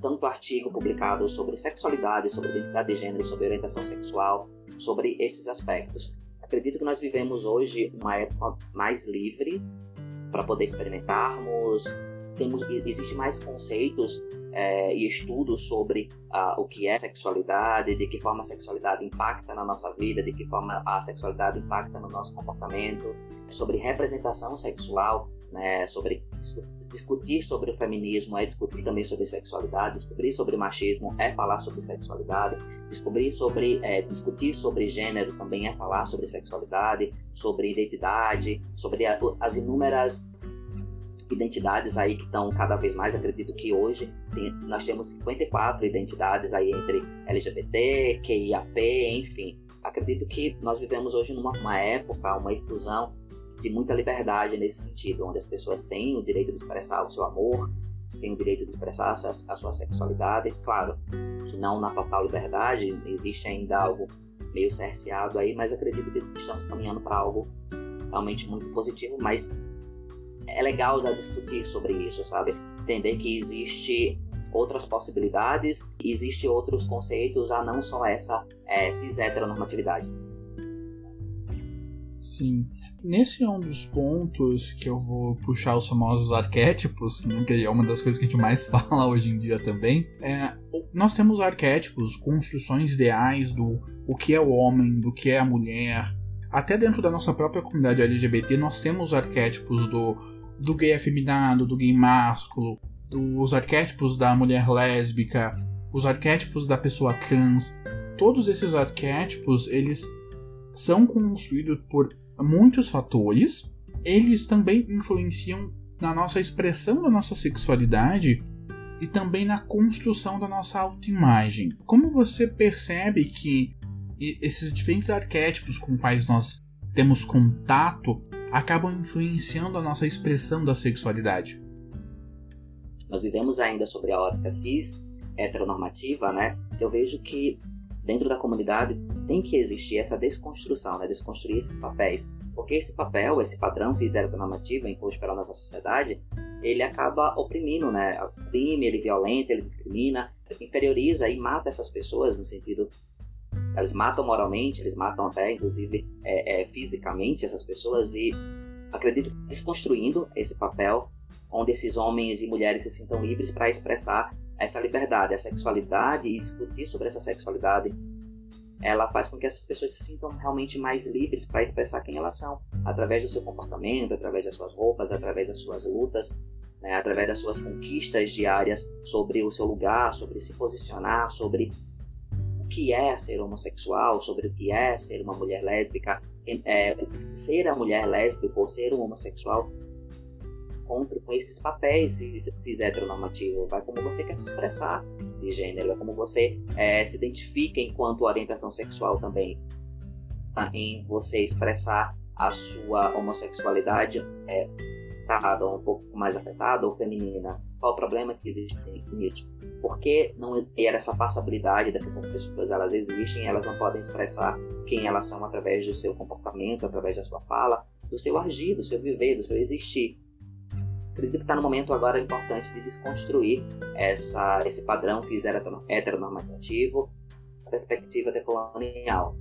tanto artigo publicado sobre sexualidade, sobre identidade de gênero, sobre orientação sexual, sobre esses aspectos. Acredito que nós vivemos hoje uma época mais livre para poder experimentarmos. Temos, existe mais conceitos é, e estudos sobre uh, o que é sexualidade, de que forma a sexualidade impacta na nossa vida, de que forma a sexualidade impacta no nosso comportamento, sobre representação sexual, né, sobre discutir sobre o feminismo é discutir também sobre sexualidade, descobrir sobre machismo é falar sobre sexualidade, descobrir sobre é, discutir sobre gênero também é falar sobre sexualidade, sobre identidade, sobre a, as inúmeras identidades aí que estão cada vez mais, acredito que hoje tem, nós temos 54 identidades aí entre LGBT, QIAP, enfim. Acredito que nós vivemos hoje numa época, uma infusão de muita liberdade nesse sentido, onde as pessoas têm o direito de expressar o seu amor, têm o direito de expressar a sua, a sua sexualidade. Claro que não na total liberdade, existe ainda algo meio cerceado aí, mas acredito que estamos caminhando para algo realmente muito positivo, mas é legal da discutir sobre isso, sabe? Entender que existe outras possibilidades, existe outros conceitos a não só essa é, cis heteronormatividade. Sim. Nesse é um dos pontos que eu vou puxar os famosos arquétipos, né, que é uma das coisas que a gente mais fala hoje em dia também. É, nós temos arquétipos, construções ideais do o que é o homem, do que é a mulher. Até dentro da nossa própria comunidade LGBT, nós temos arquétipos do, do gay afeminado, do gay másculo, dos arquétipos da mulher lésbica, os arquétipos da pessoa trans. Todos esses arquétipos, eles são construídos por muitos fatores, eles também influenciam na nossa expressão da nossa sexualidade e também na construção da nossa autoimagem. Como você percebe que esses diferentes arquétipos com quais nós temos contato acabam influenciando a nossa expressão da sexualidade? Nós vivemos ainda sobre a ótica cis heteronormativa, né? Eu vejo que dentro da comunidade tem que existir essa desconstrução, né? desconstruir esses papéis. Porque esse papel, esse padrão cis heteronormativo imposto pela nossa sociedade, ele acaba oprimindo, né? Oprime, ele violenta, ele discrimina, inferioriza e mata essas pessoas no sentido eles matam moralmente, eles matam até, inclusive, é, é, fisicamente essas pessoas e acredito desconstruindo esse papel onde esses homens e mulheres se sintam livres para expressar essa liberdade, a sexualidade e discutir sobre essa sexualidade, ela faz com que essas pessoas se sintam realmente mais livres para expressar quem elas são, através do seu comportamento, através das suas roupas, através das suas lutas, né, através das suas conquistas diárias sobre o seu lugar, sobre se posicionar, sobre que é ser homossexual, sobre o que é ser uma mulher lésbica, é, ser a mulher lésbica ou ser um homossexual encontro com esses papéis cis, cis heteronormativos, vai como você quer se expressar de gênero, é como você é, se identifica enquanto orientação sexual também, tá? em você expressar a sua homossexualidade é, tá, um pouco mais afetada ou feminina. Qual o problema que existe nisso? Por que não ter essa passabilidade de que essas pessoas elas existem, elas não podem expressar quem elas são através do seu comportamento, através da sua fala, do seu agir, do seu viver, do seu existir? acredito que está no momento agora importante de desconstruir essa, esse padrão cis heteronormativo, perspectiva decolonial.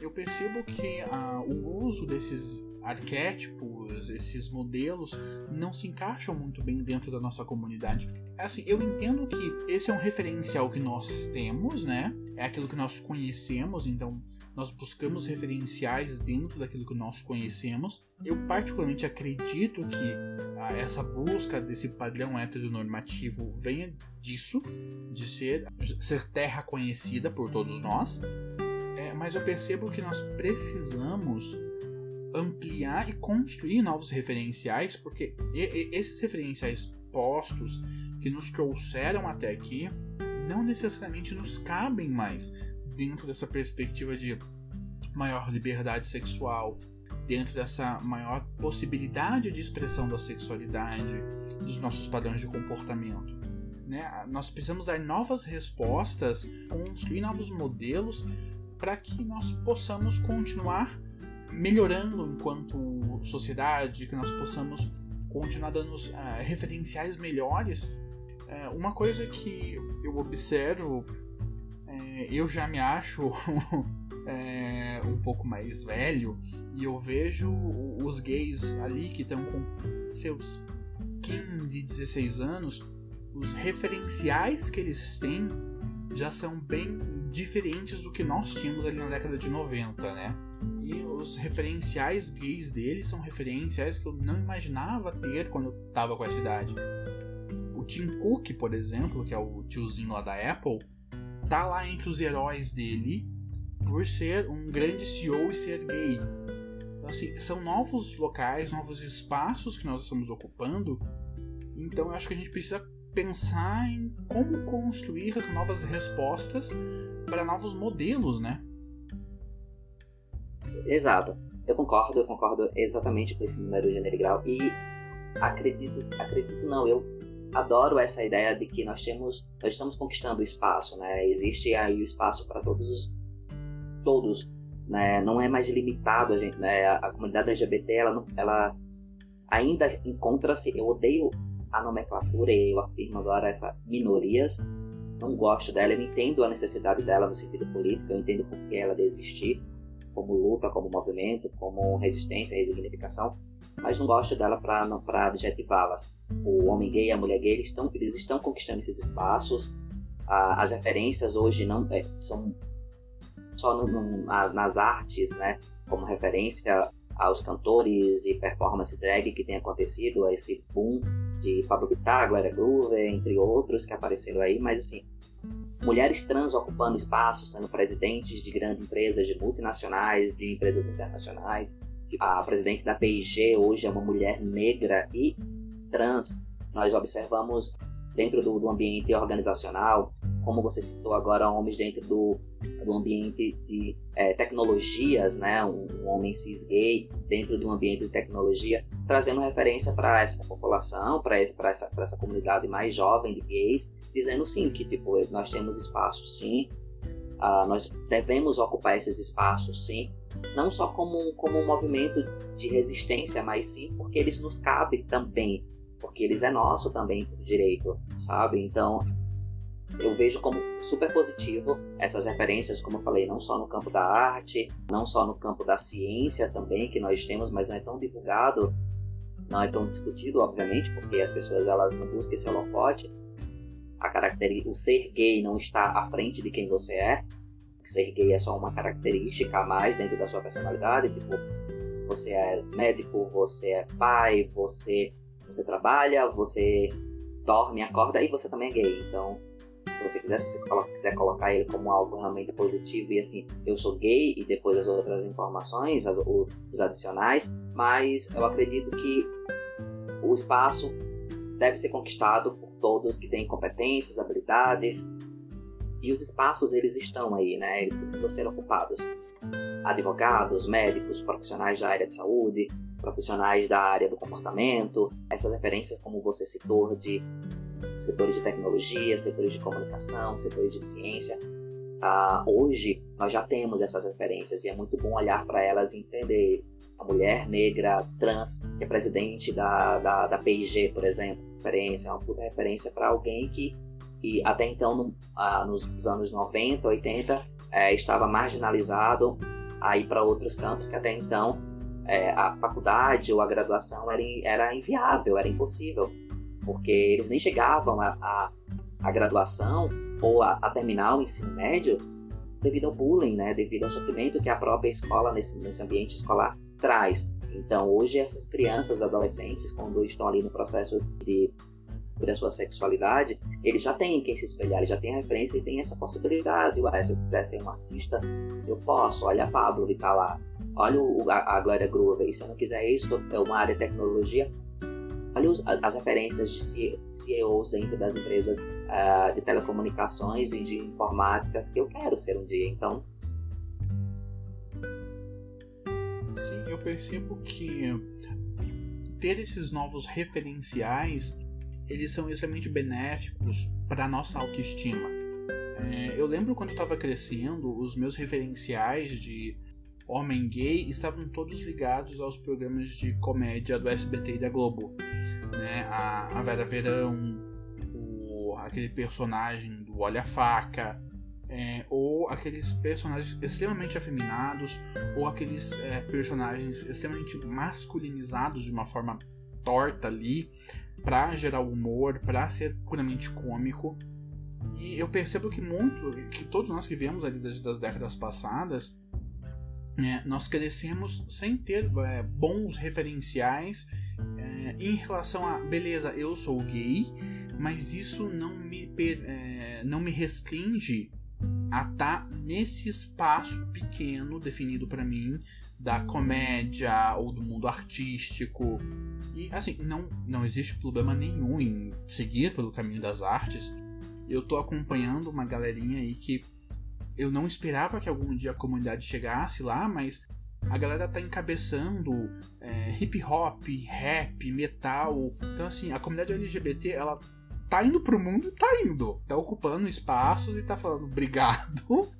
Eu percebo que uh, o uso desses arquétipos, esses modelos, não se encaixam muito bem dentro da nossa comunidade. Assim, eu entendo que esse é um referencial que nós temos, né? É aquilo que nós conhecemos, então nós buscamos referenciais dentro daquilo que nós conhecemos. Eu particularmente acredito que ah, essa busca desse padrão heteronormativo venha disso, de ser, ser terra conhecida por todos nós. É, mas eu percebo que nós precisamos ampliar e construir novos referenciais, porque esses referenciais postos que nos trouxeram até aqui não necessariamente nos cabem mais dentro dessa perspectiva de maior liberdade sexual, dentro dessa maior possibilidade de expressão da sexualidade, dos nossos padrões de comportamento. Né? Nós precisamos dar novas respostas, construir novos modelos para que nós possamos continuar melhorando enquanto sociedade, que nós possamos continuar dando uh, referenciais melhores. Uh, uma coisa que eu observo, uh, eu já me acho um pouco mais velho e eu vejo os gays ali que estão com seus 15, 16 anos, os referenciais que eles têm já são bem diferentes do que nós tínhamos ali na década de 90, né? E os referenciais gays deles são referenciais que eu não imaginava ter quando eu tava com essa idade. O Tim Cook, por exemplo, que é o tiozinho lá da Apple, tá lá entre os heróis dele por ser um grande CEO e ser gay. Então, assim, são novos locais, novos espaços que nós estamos ocupando. Então, eu acho que a gente precisa pensar em como construir novas respostas para novos modelos, né? Exato. Eu concordo, eu concordo exatamente com esse número de grau e acredito, acredito não, eu adoro essa ideia de que nós temos, nós estamos conquistando espaço, né? Existe aí o espaço para todos os todos, né? Não é mais limitado a gente, né? A, comunidade LGBT ela ela ainda encontra-se, eu odeio a nomenclatura e eu afirmo agora essa minorias, não gosto dela, eu entendo a necessidade dela no sentido político, eu entendo por que ela desistir, como luta, como movimento, como resistência, resignificação, mas não gosto dela para adjetivá-las. O homem gay e a mulher gay eles estão, eles estão conquistando esses espaços. Ah, as referências hoje não é, são só no, no, nas artes, né? Como referência aos cantores e performance drag que tem acontecido, a esse boom de Pablo Vittar, Glória Groove, entre outros que apareceram aí, mas assim, mulheres trans ocupando espaços, sendo presidentes de grandes empresas, de multinacionais, de empresas internacionais. A presidente da PIG hoje é uma mulher negra e trans. Nós observamos dentro do, do ambiente organizacional, como você citou agora, homens dentro do, do ambiente de é, tecnologias, né? Um, um, homem cis gay dentro do ambiente de tecnologia, trazendo referência para essa população, para essa, essa, essa comunidade mais jovem de gays, dizendo sim que tipo nós temos espaços sim, uh, nós devemos ocupar esses espaços sim, não só como como um movimento de resistência, mas sim porque eles nos cabem também, porque eles é nosso também direito, sabe? Então eu vejo como super positivo essas referências, como eu falei, não só no campo da arte, não só no campo da ciência também que nós temos, mas não é tão divulgado, não é tão discutido, obviamente, porque as pessoas elas não buscam esse holofote, a característica, o ser gay não está à frente de quem você é. Ser gay é só uma característica a mais dentro da sua personalidade, tipo, você é médico, você é pai, você você trabalha, você dorme, acorda e você também é gay. Então, se você quiser, se você quiser colocar ele como algo realmente positivo e assim, eu sou gay e depois as outras informações, as, os adicionais, mas eu acredito que o espaço deve ser conquistado que têm competências, habilidades. E os espaços eles estão aí, né? Eles precisam ser ocupados. Advogados, médicos, profissionais da área de saúde, profissionais da área do comportamento, essas referências como você citou de setores de tecnologia, setores de comunicação, setores de ciência. Ah, hoje nós já temos essas referências e é muito bom olhar para elas e entender a mulher negra trans que é presidente da, da, da PIG, por exemplo, referência, uma puta referência para alguém que, que até então, no, ah, nos anos 90, 80, é, estava marginalizado aí para outros campos que até então é, a faculdade ou a graduação era, era inviável, era impossível, porque eles nem chegavam a, a, a graduação ou a, a, terminar o ensino médio devido ao bullying, né, devido ao sofrimento que a própria escola nesse, nesse ambiente escolar traz. Então, hoje, essas crianças, adolescentes, quando estão ali no processo de da sua sexualidade, eles já têm quem se espelhar, eles já têm referência e tem essa possibilidade. Ué, se eu quiser ser um artista, eu posso. Olha a Pablo que tá lá. Olha o, a, a Glória Groove. E se eu não quiser isso, é uma área de tecnologia. Olha os, as referências de CEOs dentro das empresas uh, de telecomunicações e de informáticas que eu quero ser um dia. Então, Sim, eu percebo que ter esses novos referenciais eles são extremamente benéficos para nossa autoestima. É, eu lembro quando eu estava crescendo, os meus referenciais de homem gay estavam todos ligados aos programas de comédia do SBT e da Globo. Né? A, a Vera Verão, o, aquele personagem do Olha Faca, é, ou aqueles personagens extremamente afeminados, ou aqueles é, personagens extremamente masculinizados de uma forma torta ali, para gerar humor, para ser puramente cômico. E eu percebo que muito, que todos nós que viemos ali das, das décadas passadas, é, nós crescemos sem ter é, bons referenciais é, em relação a, beleza, eu sou gay, mas isso não me, é, não me restringe a estar tá nesse espaço pequeno definido para mim da comédia ou do mundo artístico. E assim, não, não existe problema nenhum em seguir pelo caminho das artes. Eu tô acompanhando uma galerinha aí que eu não esperava que algum dia a comunidade chegasse lá, mas a galera tá encabeçando é, hip hop, rap, metal. Então assim, a comunidade LGBT ela tá indo pro mundo, tá indo, tá ocupando espaços e tá falando obrigado.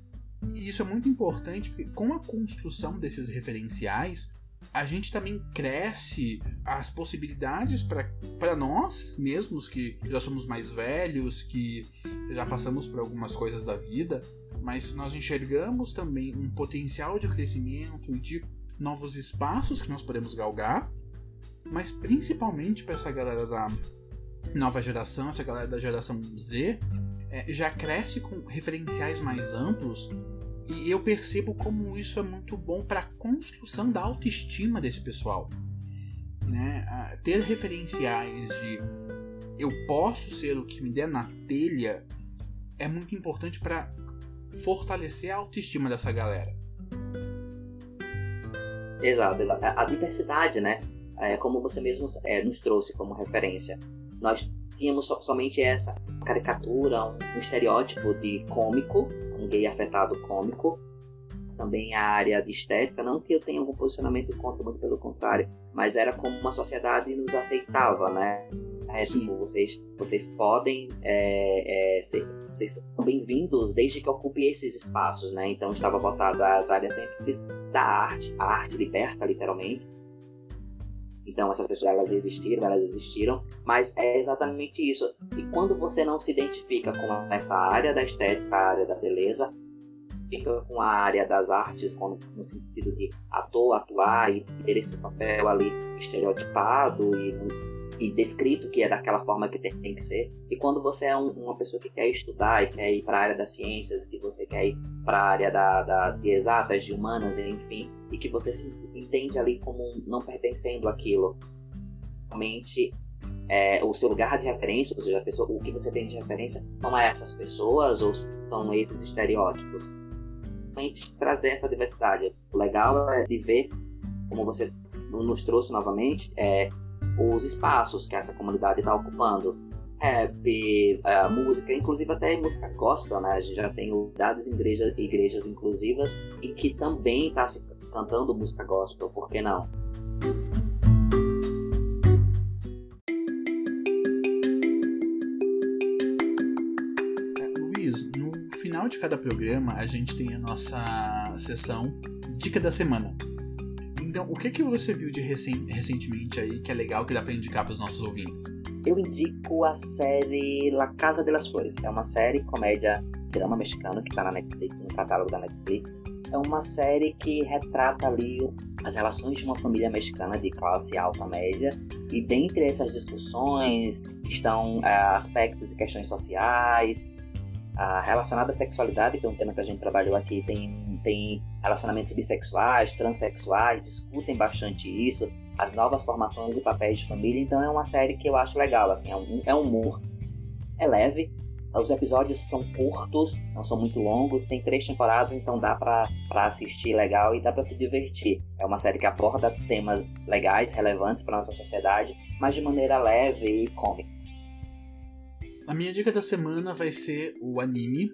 E isso é muito importante porque com a construção desses referenciais, a gente também cresce as possibilidades para nós mesmos que já somos mais velhos, que já passamos por algumas coisas da vida, mas nós enxergamos também um potencial de crescimento e de novos espaços que nós podemos galgar, mas principalmente para essa galera da nova geração, essa galera da geração Z, é, já cresce com referenciais mais amplos e eu percebo como isso é muito bom para a construção da autoestima desse pessoal. Né? Ter referenciais de eu posso ser o que me der na telha é muito importante para fortalecer a autoestima dessa galera. Exato, exato. A diversidade, né? É, como você mesmo é, nos trouxe como referência. Nós tínhamos so, somente essa caricatura, um, um estereótipo de cômico, um gay afetado cômico. Também a área de estética, não que eu tenha algum posicionamento contra, muito pelo contrário, mas era como uma sociedade nos aceitava, né? É, tipo, vocês, vocês podem é, é, ser, vocês são bem-vindos desde que ocupe esses espaços, né? Então estava voltado às áreas sempre da arte, a arte liberta, literalmente. Então essas pessoas elas existiram, elas existiram, mas é exatamente isso. E quando você não se identifica com essa área da estética, a área da beleza, fica com a área das artes, no sentido de ator, atuar e ter esse papel ali estereotipado e e descrito que é daquela forma que tem, tem que ser. E quando você é um, uma pessoa que quer estudar e quer ir para a área das ciências, que você quer ir para a área da, da, de exatas, de humanas, enfim, e que você se entende ali como não pertencendo àquilo, realmente é, o seu lugar de referência, ou seja, pessoa, o que você tem de referência, são essas pessoas ou são esses estereótipos. Realmente trazer essa diversidade. O legal é de ver, como você nos trouxe novamente, é, os espaços que essa comunidade está ocupando. Rap, uh, música, inclusive até música gospel, né? A gente já tem unidades igreja, igrejas inclusivas e que também está se cantando música gospel, por que não? É, Luiz, no final de cada programa a gente tem a nossa sessão Dica da Semana. Então, o que que você viu de recen recentemente aí que é legal que dá para indicar para os nossos ouvintes? Eu indico a série La Casa de las Flores. É uma série comédia drama mexicano que está na Netflix, no catálogo da Netflix. É uma série que retrata ali as relações de uma família mexicana de classe alta média. E dentre essas discussões estão é, aspectos e questões sociais, a relacionada à sexualidade, que é um tema que a gente trabalhou aqui, tem, tem relacionamentos bissexuais, transexuais, discutem bastante isso, as novas formações e papéis de família, então é uma série que eu acho legal, assim, é um, é um humor, é leve, os episódios são curtos, não são muito longos, tem três temporadas, então dá para assistir legal e dá para se divertir. É uma série que aborda temas legais, relevantes para nossa sociedade, mas de maneira leve e cômica. A minha dica da semana vai ser o anime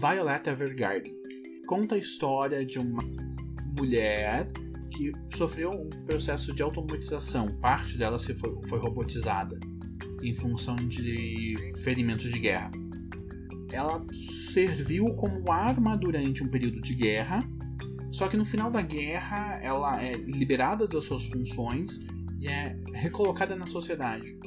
Violet Evergarden. Conta a história de uma mulher que sofreu um processo de automatização, parte dela foi, foi robotizada em função de ferimentos de guerra. Ela serviu como arma durante um período de guerra, só que no final da guerra ela é liberada das suas funções e é recolocada na sociedade.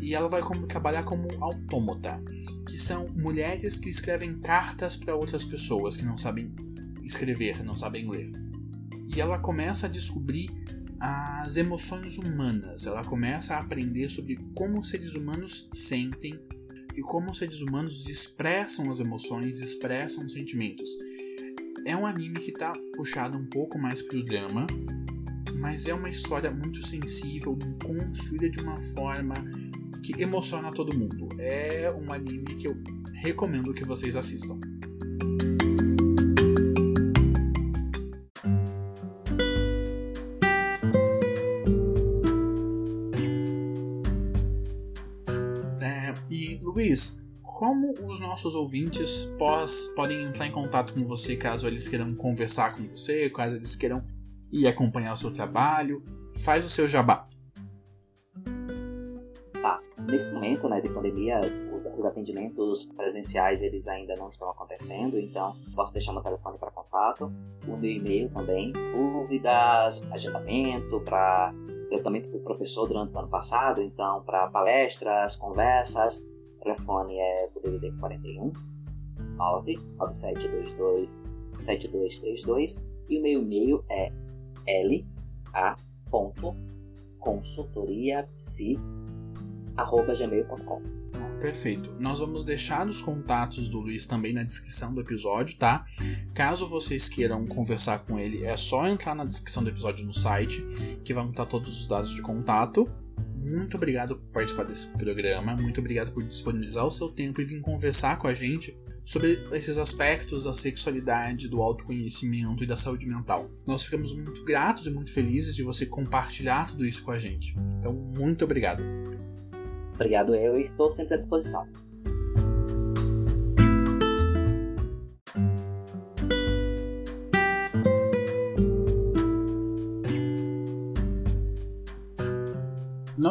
E ela vai como, trabalhar como autômata, que são mulheres que escrevem cartas para outras pessoas que não sabem escrever, não sabem ler. E ela começa a descobrir as emoções humanas. Ela começa a aprender sobre como os seres humanos sentem e como os seres humanos expressam as emoções, expressam os sentimentos. É um anime que está puxado um pouco mais pro drama, mas é uma história muito sensível, construída de uma forma que emociona todo mundo. É um anime que eu recomendo que vocês assistam. Como os nossos ouvintes pós, podem entrar em contato com você caso eles queiram conversar com você, caso eles queiram ir acompanhar o seu trabalho? Faz o seu jabá. Tá, nesse momento né, de pandemia, os, os atendimentos presenciais eles ainda não estão acontecendo, então posso deixar meu telefone para contato, o meu e-mail também, dúvidas, agendamento para eu também fui professor durante o ano passado, então para palestras, conversas, o telefone é o DDD 41 99722 7232 e o meu e-mail é la.consultoriapsi.gmail.com Perfeito. Nós vamos deixar os contatos do Luiz também na descrição do episódio, tá? Caso vocês queiram conversar com ele, é só entrar na descrição do episódio no site, que vão estar todos os dados de contato muito obrigado por participar desse programa, muito obrigado por disponibilizar o seu tempo e vir conversar com a gente sobre esses aspectos da sexualidade, do autoconhecimento e da saúde mental. Nós ficamos muito gratos e muito felizes de você compartilhar tudo isso com a gente. Então, muito obrigado. Obrigado eu estou sempre à disposição.